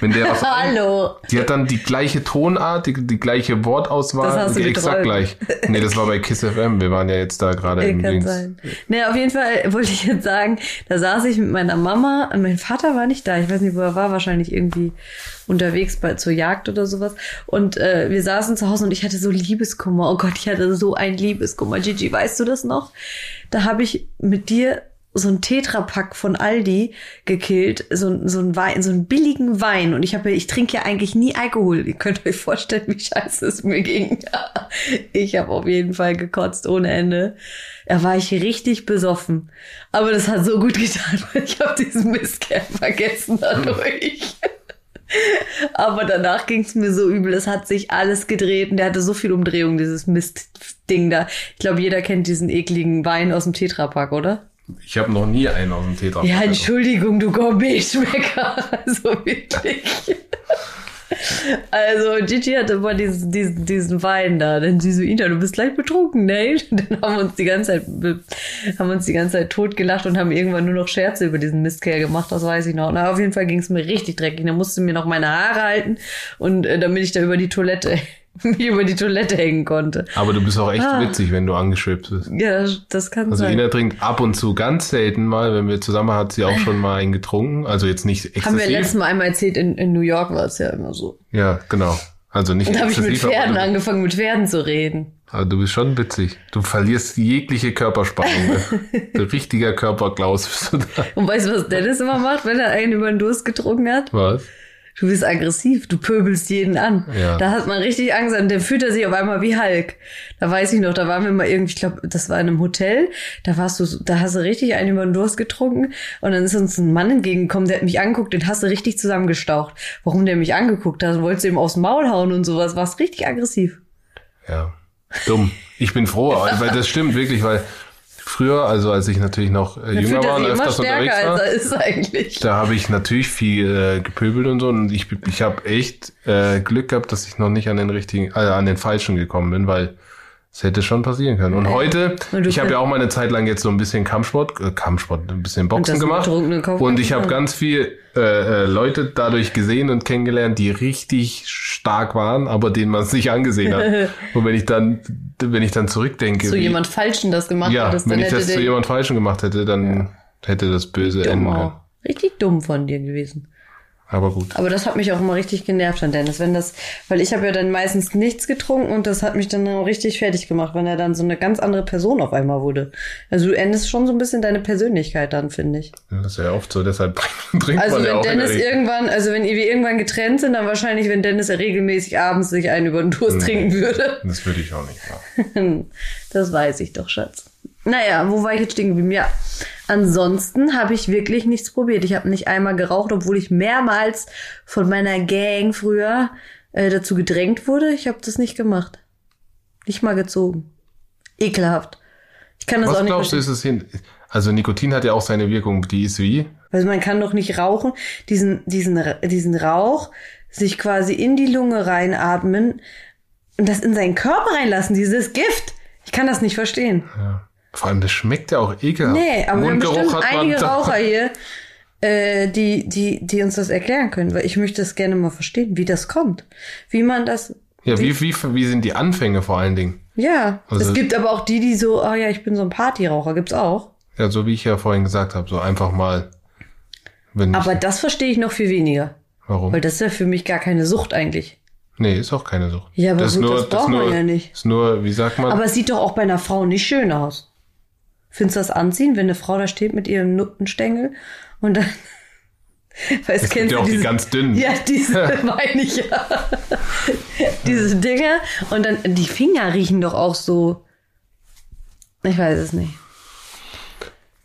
wenn der was ein- Hallo. Die hat dann die gleiche Tonart, die, die gleiche Wortauswahl, Das hast du exakt gleich. Nee, das war bei Kiss FM. Wir waren ja jetzt da gerade im Kann Dings. sein. Naja, auf jeden Fall wollte ich jetzt sagen, da saß ich mit meiner Mama und mein Vater war nicht da. Ich weiß nicht, wo er war, wahrscheinlich irgendwie unterwegs bei, zur Jagd oder sowas. Und äh, wir saßen zu Hause und ich hatte so Liebeskummer. Oh Gott, ich hatte so ein Liebeskummer. Gigi, weißt du das noch? Da habe ich mit dir so ein Tetrapack von Aldi gekillt, so, so ein Wein, so einen billigen Wein. Und ich habe, ich trinke ja eigentlich nie Alkohol. Ihr könnt euch vorstellen, wie scheiße es mir ging. Ich habe auf jeden Fall gekotzt ohne Ende. Da war ich richtig besoffen. Aber das hat so gut getan, weil ich habe diesen Mistkerl vergessen dadurch. Aber danach ging es mir so übel. Es hat sich alles gedreht und der hatte so viel Umdrehung, dieses Mistding da. Ich glaube, jeder kennt diesen ekligen Wein aus dem Tetrapack, oder? Ich habe noch nie einen aus dem Tetra. Ja, Entschuldigung, du Gourmet-Schmecker. Also wirklich. Also Gigi hatte immer diesen, diesen, diesen Wein da. Dann sie so, Ina, du bist gleich betrunken, ne? Dann haben wir uns die ganze Zeit, be- haben uns die ganze Zeit totgelacht und haben irgendwann nur noch Scherze über diesen Mistkerl gemacht, das weiß ich noch. Na, auf jeden Fall ging es mir richtig dreckig. Da musste mir noch meine Haare halten und äh, damit ich da über die Toilette, mich über die Toilette hängen konnte. Aber du bist auch echt Ah. witzig, wenn du angeschwipst bist. Ja, das kann Also sein. Ina trinkt ab und zu ganz selten mal, wenn wir zusammen hat sie auch schon mal einen getrunken. Also jetzt nicht exzessiv. Haben wir letztes Mal einmal erzählt, in, in New York war es ja immer so. Ja, genau. Also nicht Und habe ich mit Pferden angefangen, mit Pferden zu reden. aber du bist schon witzig. Du verlierst jegliche Körperspannung. ne? Ein richtiger Körperklaus bist du da. Und weißt du, was Dennis immer macht, wenn er einen über den Durst getrunken hat? Was? Du bist aggressiv, du pöbelst jeden an. Ja. Da hat man richtig Angst und dann fühlt er sich auf einmal wie Hulk. Da weiß ich noch, da waren wir mal irgendwie, ich glaube, das war in einem Hotel, da warst du, da hast du richtig einen über den Durst getrunken und dann ist uns ein Mann entgegengekommen, der hat mich angeguckt, den hast du richtig zusammengestaucht. Warum der mich angeguckt hat, wolltest du ihm aufs Maul hauen und sowas, warst richtig aggressiv. Ja. Dumm. Ich bin froh, weil das stimmt wirklich, weil früher, also als ich natürlich noch äh, jünger fühlt war und öfters unterwegs war, als er ist eigentlich. da habe ich natürlich viel äh, gepöbelt und so und ich, ich habe echt äh, Glück gehabt, dass ich noch nicht an den richtigen, äh, an den falschen gekommen bin, weil es hätte schon passieren können. Und heute, Und ich habe ja auch mal eine Zeit lang jetzt so ein bisschen Kampfsport, äh, Kampfsport, ein bisschen Boxen gemacht. Und ich habe Ja. ganz viel äh, äh, Leute dadurch gesehen und kennengelernt, die richtig stark waren, aber denen man es nicht angesehen hat. und wenn ich dann, wenn ich dann zurückdenke, Zu wie- jemand Falschen das gemacht ja, hättest, wenn ich hätte das zu jemand Falschen gemacht hätte, dann hätte das böse dumm enden können. Richtig dumm von dir gewesen. Aber gut. Aber das hat mich auch immer richtig genervt an Dennis, wenn das, weil ich habe ja dann meistens nichts getrunken und das hat mich dann auch richtig fertig gemacht, wenn er dann so eine ganz andere Person auf einmal wurde. Also du endest schon so ein bisschen deine Persönlichkeit dann, finde ich. Das ist ja oft so, deshalb trinkt Also man ja wenn auch in der Dennis irgendwann, also wenn wir irgendwann getrennt sind, dann wahrscheinlich, wenn Dennis ja regelmäßig abends sich einen über den Durst trinken würde. Das würde ich auch nicht machen. Das weiß ich doch, Schatz. Naja, wo war ich jetzt stehen geblieben? Ja. Ansonsten habe ich wirklich nichts probiert. Ich habe nicht einmal geraucht, obwohl ich mehrmals von meiner Gang früher äh, dazu gedrängt wurde. Ich habe das nicht gemacht. Nicht mal gezogen. Ekelhaft. Ich kann das Was auch nicht glaubst du, ist es hin? Also Nikotin hat ja auch seine Wirkung, die ist wie? Also man kann doch nicht rauchen, diesen, diesen, diesen Rauch sich quasi in die Lunge reinatmen und das in seinen Körper reinlassen, dieses Gift. Ich kann das nicht verstehen. Ja. Vor allem, das schmeckt ja auch ekelhaft. Nee, aber wir haben Mundgeruch bestimmt hat man einige da- Raucher hier, äh, die, die, die uns das erklären können, weil ich möchte das gerne mal verstehen, wie das kommt. Wie man das. Ja, wie, wie, wie sind die Anfänge vor allen Dingen? Ja. Also- es gibt aber auch die, die so, oh ja, ich bin so ein Partyraucher, gibt's auch. Ja, so wie ich ja vorhin gesagt habe, so einfach mal. Aber das verstehe ich noch viel weniger. warum? Weil das ist ja für mich gar keine Sucht eigentlich. Nee, ist auch keine Sucht. Ja, aber das gut, nur, das braucht ist nur, man ja nicht. Ist nur, wie sagt man? Aber es sieht doch auch bei einer Frau nicht schön aus. Findest du das anziehen, wenn eine Frau da steht mit ihrem Nuttenstängel und dann. Weil es gibt ja auch die diese- ganz dünnen. Ja, diese meine ich ja. diese Dinger. Und dann, die Finger riechen doch auch so. Ich weiß es nicht.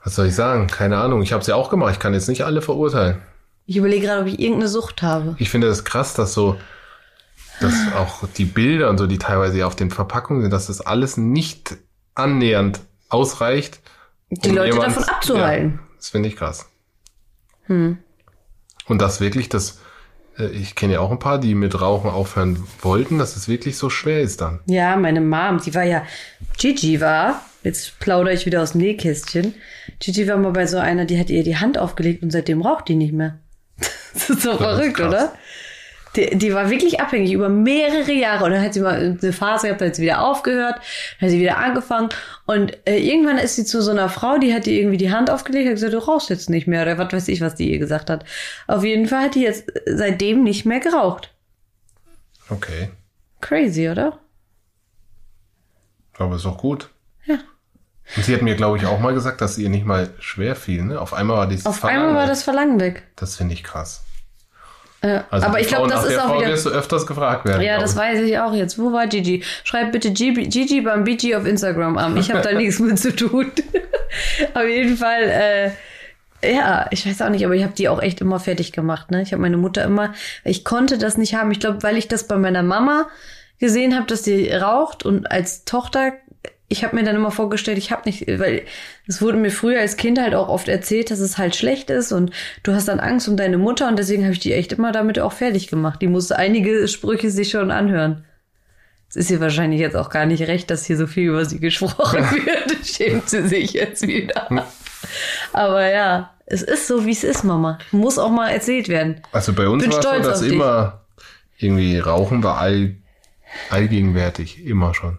Was soll ich sagen? Keine Ahnung. Ich habe es ja auch gemacht. Ich kann jetzt nicht alle verurteilen. Ich überlege gerade, ob ich irgendeine Sucht habe. Ich finde das krass, dass so dass auch die Bilder und so, die teilweise auf den Verpackungen sind, dass das alles nicht annähernd ausreicht. Die um Leute jemand- davon abzuhalten. Ja, das finde ich krass. Und das wirklich, das, äh, ich kenne ja auch ein paar, die mit Rauchen aufhören wollten, dass es wirklich so schwer ist dann. Ja, meine Mom, die war ja, Gigi war, jetzt plaudere ich wieder aus dem Nähkästchen. Gigi war mal bei so einer, die hat ihr die Hand aufgelegt und seitdem raucht die nicht mehr. Das ist so ist verrückt, krass. oder? Die, die war wirklich abhängig über mehrere Jahre und dann hat sie mal eine Phase gehabt, da hat sie wieder aufgehört, dann hat sie wieder angefangen und äh, irgendwann ist sie zu so einer Frau, die hat ihr irgendwie die Hand aufgelegt, hat gesagt, du rauchst jetzt nicht mehr oder was weiß ich, was die ihr gesagt hat. Auf jeden Fall hat die jetzt seitdem nicht mehr geraucht. Okay. Crazy, oder? Aber ist doch gut. Ja. Und sie hat mir, glaube ich, auch mal gesagt, dass ihr nicht mal schwer fiel. Ne? Auf einmal war dieses Auf Verlangen einmal war weg. das Verlangen weg. Das finde ich krass. Äh, Also aber ich glaube, das ist auch Frau wieder. wirst du öfters gefragt werden. Ja, das ich. weiß ich auch jetzt. Wo war Gigi? Schreib bitte Gigi, Gigi beim BG auf Instagram an. Ich habe da nichts mit zu tun. auf jeden Fall, äh, ja, ich weiß auch nicht, aber ich habe die auch echt immer fertig gemacht. Ne? Ich habe meine Mutter immer, ich konnte das nicht haben. Ich glaube, weil ich das bei meiner Mama gesehen habe, dass die raucht und als Tochter, ich habe mir dann immer vorgestellt, ich habe nicht, weil es wurde mir früher als Kind halt auch oft erzählt, dass es halt schlecht ist und du hast dann Angst um deine Mutter und deswegen habe ich die echt immer damit auch fertig gemacht. Die musste einige Sprüche sich schon anhören. Es ist ihr wahrscheinlich jetzt auch gar nicht recht, dass hier so viel über sie gesprochen wird. Schämt sie sich jetzt wieder. Aber ja, es ist so, wie es ist, Mama. Muss auch mal erzählt werden. Also bei uns Bin war so, stolz dass dich. immer irgendwie Rauchen war all, allgegenwärtig, immer schon.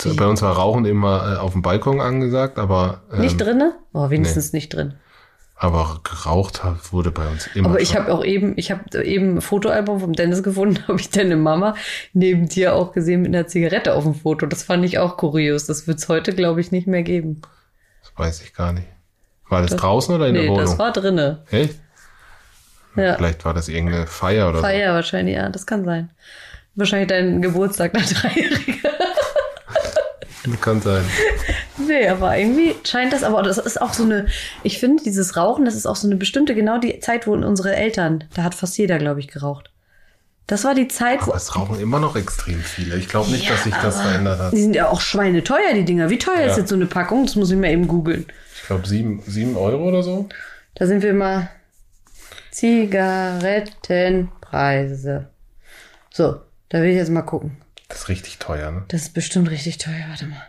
So, Wie? bei uns war Rauchen immer äh, auf dem Balkon angesagt, aber, ähm, Nicht drinne? Oh, wenigstens nicht drin. aber geraucht hat- wurde bei uns immer Aber ich habe auch eben, ich habe eben ein Fotoalbum vom Dennis gefunden, habe ich deine Mama neben dir auch gesehen mit einer Zigarette auf dem Foto. Das fand ich auch kurios. Das wird's heute, glaube ich, nicht mehr geben. Das weiß ich gar nicht. War das, draußen oder in nee, der Wohnung? das war drinne. Echt? Ja. Vielleicht war das irgendeine Feier oder Feier wahrscheinlich, ja, das kann sein. Wahrscheinlich dein Geburtstag nach Dreijähriger. Kann sein. Nee, aber irgendwie scheint das, aber das ist auch so eine, ich finde, dieses Rauchen, das ist auch so eine bestimmte, genau die Zeit, wo unsere Eltern, da hat fast jeder, glaube ich, geraucht. Das war die Zeit, wo. Es rauchen immer noch extrem viele. Ich glaube nicht, Ja, dass sich das verändert hat. Die sind ja auch schweineteuer, die Dinger. Wie teuer ist Ja. jetzt so eine Packung? Das muss ich mir eben googeln. Ich glaube sieben, sieben Euro oder so. Da sind wir mal. Zigarettenpreise. So, da will ich jetzt mal gucken. Das ist richtig teuer, ne? Das ist bestimmt richtig teuer. Warte mal.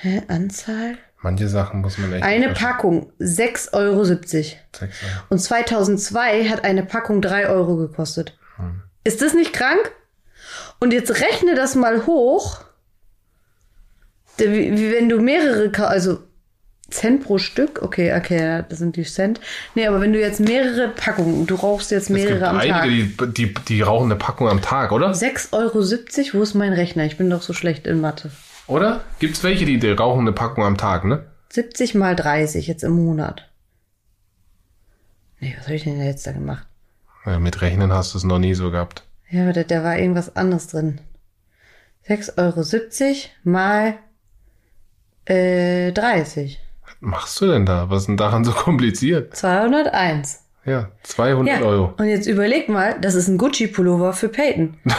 Hä? Anzahl? Manche Sachen muss man echt. Eine Packung 6,70 Euro. Sechs Euro. Und 2002 hat eine Packung 3 Euro gekostet. Ist das nicht krank? Und jetzt rechne das mal hoch. Wie, wenn du mehrere, also Cent pro Stück, okay, okay, das sind die Cent. Nee, aber wenn du jetzt mehrere Packungen, du rauchst jetzt Es gibt mehrere am Tag. einige, die, die, die rauchen eine Packung am Tag, oder? 6,70 Euro, wo ist mein Rechner? Ich bin doch so schlecht in Mathe. Oder? Gibt's welche, die, die rauchen eine Packung am Tag, ne? 70 mal 30 jetzt im Monat. Nee, was habe ich denn jetzt da gemacht? Ja, mit Rechnen hast du es noch nie so gehabt. Ja, aber da, da war irgendwas anderes drin. 6,70 Euro mal äh, 30. Machst du denn da? Was ist denn daran so kompliziert? 201. Ja, 200 Ja, Euro. und jetzt überleg mal, das ist ein Gucci-Pullover für Peyton.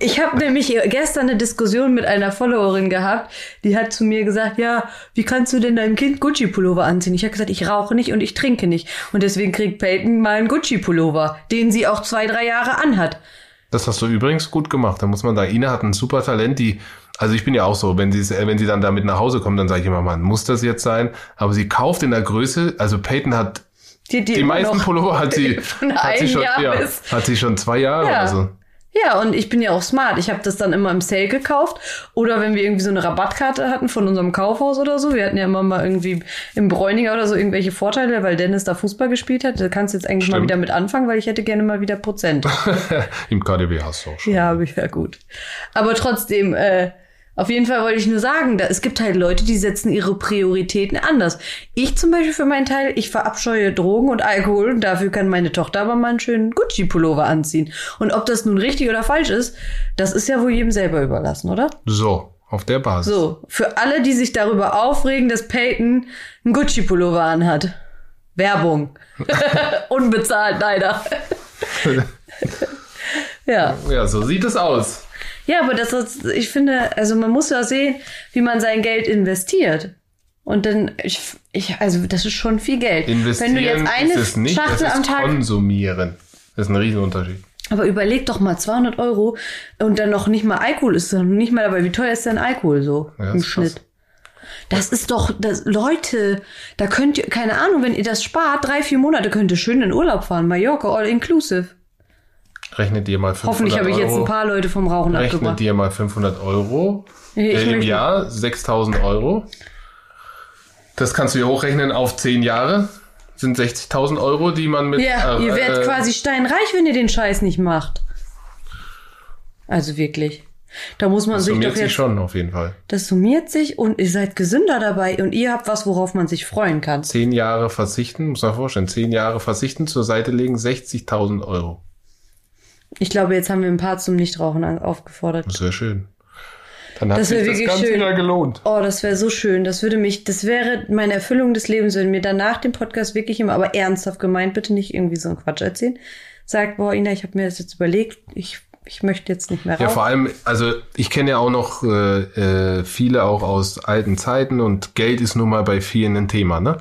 Ich habe nämlich gestern eine Diskussion mit einer Followerin gehabt, die hat zu mir gesagt, ja, wie kannst du denn deinem Kind Gucci-Pullover anziehen? Ich habe gesagt, ich rauche nicht und ich trinke nicht. Und deswegen kriegt Peyton mal einen Gucci-Pullover, den sie auch zwei, drei Jahre anhat. Das hast du übrigens gut gemacht. Da muss man sagen, Ina hat ein super Talent, die, also ich bin ja auch so, wenn sie, wenn sie dann damit nach Hause kommt, dann sage ich immer, Mann, muss das jetzt sein? Aber sie kauft in der Größe, also Peyton hat, Die, die immer meisten Pullover hat sie, hat sie schon, ja, hat sie schon zwei Jahre Ja. oder so. Ja, und ich bin ja auch smart. Ich habe das dann immer im Sale gekauft. Oder wenn wir irgendwie so eine Rabattkarte hatten von unserem Kaufhaus oder so. Wir hatten ja immer mal irgendwie im Bräuninger oder so irgendwelche Vorteile, weil Dennis da Fußball gespielt hat. Da kannst du jetzt eigentlich mal Stimmt. wieder mit anfangen, weil ich hätte gerne mal wieder Prozent. Im KDW hast du auch schon. ja, habe ich ja gut. Aber trotzdem, äh, auf jeden Fall wollte ich nur sagen, da, es gibt halt Leute, die setzen ihre Prioritäten anders. Ich zum Beispiel für meinen Teil, ich verabscheue Drogen und Alkohol und dafür kann meine Tochter aber mal einen schönen Gucci-Pullover anziehen. Und ob das nun richtig oder falsch ist, das ist ja wohl jedem selber überlassen, oder? So, auf der Basis. So, für alle, die sich darüber aufregen, dass Peyton einen Gucci-Pullover anhat. Werbung. Unbezahlt, leider. Ja. Ja, so sieht es aus. Ja, aber das ist, ich finde, also man muss ja sehen, wie man sein Geld investiert. Und dann, ich, ich, also das ist schon viel Geld. Investieren Wenn du jetzt eine ist es nicht, Schachtel am Tag konsumieren. Das ist ein Riesenunterschied. Aber überleg doch mal, 200 Euro und dann noch nicht mal Alkohol ist dann nicht mal dabei. Wie teuer ist denn Alkohol so Ja, im ist krass. Schnitt? Das ist doch, das, Leute, da könnt ihr, keine Ahnung, wenn ihr das spart, drei, vier Monate könnt ihr schön in Urlaub fahren. Mallorca, all inclusive. Rechnet dir mal 500 Hoffentlich habe ich jetzt ein paar Leute vom Rauchen Rechnet abgebracht. dir mal 500 Euro Ich im Jahr, 6000 Euro. Das kannst du dir hochrechnen auf 10 Jahre. Sind 60.000 Euro, die man mit. Ja, äh, ihr werdet äh, quasi steinreich, wenn ihr den Scheiß nicht macht. Also wirklich. Da muss man Das sich summiert doch sich jetzt, schon auf jeden Fall. das summiert sich und ihr seid gesünder dabei und ihr habt was, worauf man sich freuen kann. 10 Jahre verzichten, muss man vorstellen, 10 Jahre verzichten, zur Seite legen, 60.000 Euro. Ich glaube, jetzt haben wir ein paar zum Nichtrauchen aufgefordert. Das wäre schön. Dann hat Das sich das wirklich Ganze schön. wieder gelohnt. Oh, das wäre so schön. Das würde mich, das wäre meine Erfüllung des Lebens, wenn mir danach dem Podcast wirklich immer, aber ernsthaft gemeint, bitte nicht irgendwie so einen Quatsch erzählen. Sagt, boah, Ina, ich habe mir das jetzt überlegt, ich, ich möchte jetzt nicht mehr Ja, rauchen. vor allem, also ich kenne ja auch noch äh, äh, viele auch aus alten Zeiten und Geld ist nun mal bei vielen ein Thema, ne?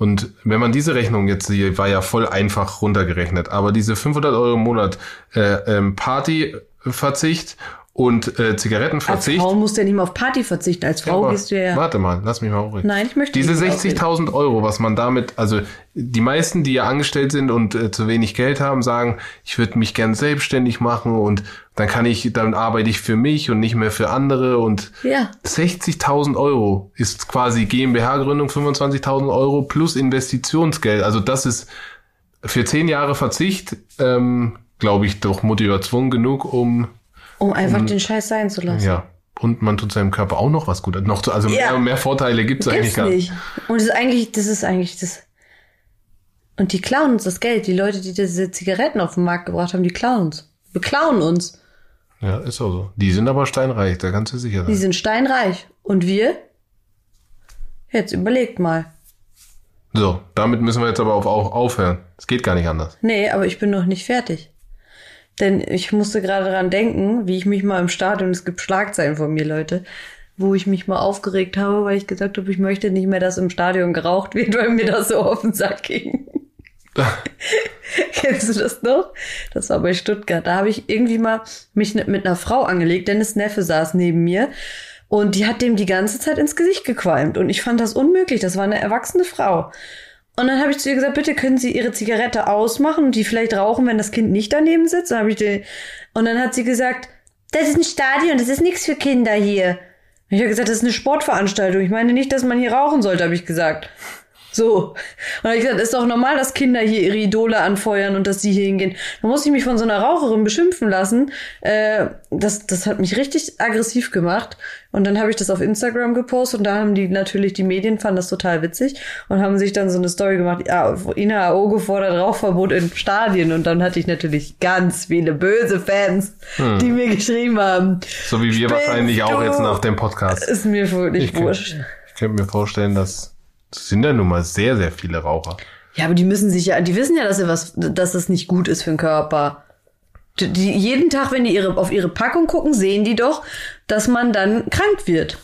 Und wenn man diese Rechnung jetzt, die war ja voll einfach runtergerechnet, aber diese 500 Euro im Monat äh, ähm, Partyverzicht und äh, Als Zigarettenverzicht. Frau musst du ja nicht mehr auf Party verzichten. Als Frau Aber gehst du ja. Warte mal, lass mich mal ruhig. Nein, ich möchte Diese nicht ausreden. 60.000 Euro, was man damit, also die meisten, die ja angestellt sind und äh, zu wenig Geld haben, sagen, ich würde mich gern selbstständig machen und dann kann ich, dann arbeite ich für mich und nicht mehr für andere und Ja. 60.000 Euro ist quasi GmbH-Gründung 25.000 Euro plus Investitionsgeld. Also das ist für zehn Jahre Verzicht, ähm, glaube ich, doch Motivation genug, um Um einfach den Scheiß sein zu lassen. ja und man tut seinem Körper auch noch was Gutes. Noch zu, also Ja. mehr, mehr Vorteile gibt's eigentlich Gibt's gar nicht. Und das ist eigentlich, das ist eigentlich das. Und die klauen uns das Geld. Die Leute, die diese Zigaretten auf den Markt gebracht haben, die klauen uns. Beklauen uns. Ja, ist auch so. Die sind aber steinreich, da kannst du sicher Die sein. sind steinreich. Und wir? Jetzt überlegt mal. So, damit müssen wir jetzt aber auch aufhören. Es geht gar nicht anders. Nee, aber ich bin noch nicht fertig. Denn ich musste gerade dran denken, wie ich mich mal im Stadion, es gibt Schlagzeilen von mir, Leute, wo ich mich mal aufgeregt habe, weil ich gesagt habe, ich möchte nicht mehr, dass im Stadion geraucht wird, weil mir das so auf den Sack ging. Kennst du das noch? Das war bei Stuttgart. Da habe ich irgendwie mal mich ne- mit einer Frau angelegt. Dennis Neffe saß neben mir und die hat dem die ganze Zeit ins Gesicht gequalmt. Und ich fand das unmöglich. Das war eine erwachsene Frau. Und dann habe ich zu ihr gesagt, bitte können Sie Ihre Zigarette ausmachen und die vielleicht rauchen, wenn das Kind nicht daneben sitzt. Ich die, und dann hat sie gesagt, das ist ein Stadion, das ist nichts für Kinder hier. Und ich habe gesagt, das ist eine Sportveranstaltung. Ich meine nicht, dass man hier rauchen sollte, habe ich gesagt. So. Und dann hab ich gesagt, ist doch normal, dass Kinder hier ihre Idole anfeuern und dass sie hier hingehen. Da muss ich mich von so einer Raucherin beschimpfen lassen. Äh, das, das hat mich richtig aggressiv gemacht. Und dann habe ich das auf Instagram gepostet und da haben die natürlich, die Medien fanden das total witzig und haben sich dann so eine Story gemacht, ja, Ina Aogo fordert Rauchverbot in Stadien. Und dann hatte ich natürlich ganz viele böse Fans, die mir geschrieben haben. So wie wir wahrscheinlich auch jetzt nach dem Podcast. Ist mir wirklich Ich, könnte- wurscht. ich könnte mir vorstellen, dass es sind ja nun mal sehr, sehr viele Raucher. Ja, aber die müssen sich ja, die wissen ja, dass sie was, dass das nicht gut ist für den Körper. Die, die, jeden Tag, wenn die ihre, auf ihre Packung gucken, sehen die doch, dass man dann krank wird.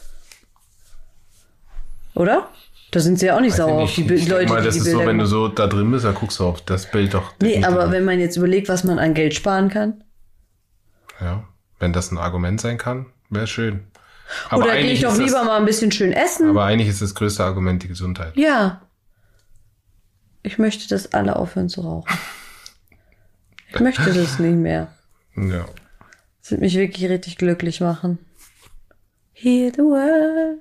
Oder? Da sind sie ja auch nicht sauer auf die ich, Leute, mal, das die ist Bilder so, wenn du so da drin bist, da guckst du auf das Bild doch. Nee, aber wenn man jetzt überlegt, was man an Geld sparen kann. Ja, wenn das ein Argument sein kann, wäre schön. Aber Oder gehe ich doch lieber das, mal ein bisschen schön essen. Aber eigentlich ist das größte Argument die Gesundheit. ja. Ich möchte, dass alle aufhören zu rauchen. Ich möchte das nicht mehr. Ja. Das wird mich wirklich richtig glücklich machen. Hear the world.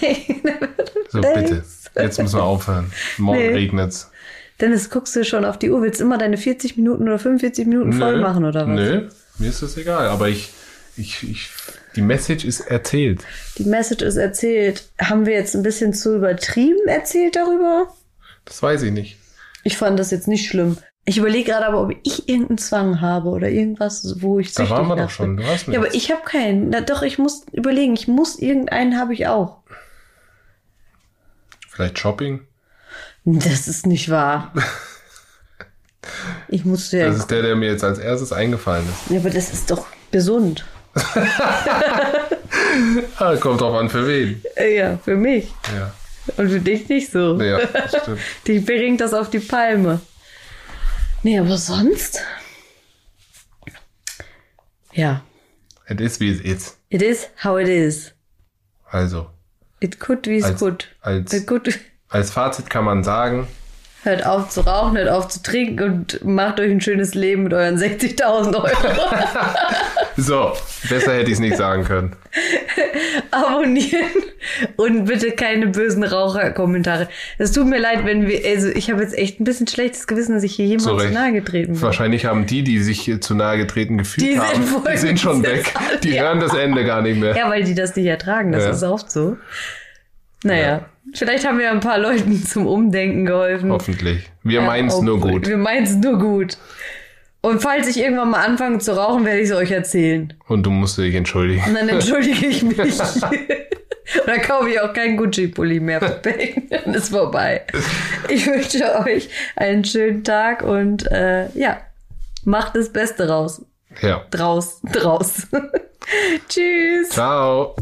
So, bitte. Jetzt müssen wir aufhören. Morgen Nee. regnet's. Dennis, guckst du schon auf die Uhr? Willst du immer deine 40 Minuten oder 45 Minuten voll machen oder was? Nö, mir ist das egal. Aber ich, ich, ich, die Message ist erzählt. Die Message ist erzählt. Haben wir jetzt ein bisschen zu übertrieben erzählt darüber? Das weiß ich nicht. Ich fand das jetzt nicht schlimm. Ich überlege gerade aber, ob ich irgendeinen Zwang habe oder irgendwas, wo ich Da süchtig waren wir doch schon. Du hast Ja, aber ich habe keinen. Na, doch, ich muss überlegen. Ich muss irgendeinen habe ich auch. Vielleicht Shopping? Das ist nicht wahr. Ich musste ja. Das ist der, der mir jetzt als erstes eingefallen ist. ja, aber das ist doch gesund. Ah, kommt drauf an, für wen. Ja, für mich. Ja, Und für dich nicht so. ja das stimmt. Dich bringt das auf die Palme. Nee, aber sonst? Ja. Es ist, wie es ist. It is how it is. Also, It could wie es could. als- It could. als Fazit kann man sagen, Hört auf zu rauchen, hört auf zu trinken und macht euch ein schönes Leben mit euren 60.000 Euro. so, besser hätte ich es nicht sagen können. Abonnieren und bitte keine bösen Raucherkommentare. Es tut mir leid, wenn wir, also ich habe jetzt echt ein bisschen schlechtes Gewissen, dass ich hier jemand Zu nahe getreten bin. Wahrscheinlich haben die, die sich hier zu nahe getreten gefühlt Die sind haben, voll die sind schon weg. Die Ja. hören das Ende gar nicht mehr. Ja, weil die das nicht ertragen, das Ja. ist oft so. Naja, Ja. vielleicht haben wir ein paar Leuten zum Umdenken geholfen. Hoffentlich. Wir Ja, meinen es nur gut. Wir meinen es nur gut. Und falls ich irgendwann mal anfange zu rauchen, werde ich es euch erzählen. Und du musst dich entschuldigen. Und dann entschuldige ich mich. Und dann kaufe ich auch keinen Gucci-Pulli mehr. Dann ist vorbei. Ich wünsche euch einen schönen Tag und äh, ja, macht das Beste raus. Ja. Draus. Draus. Tschüss. Ciao.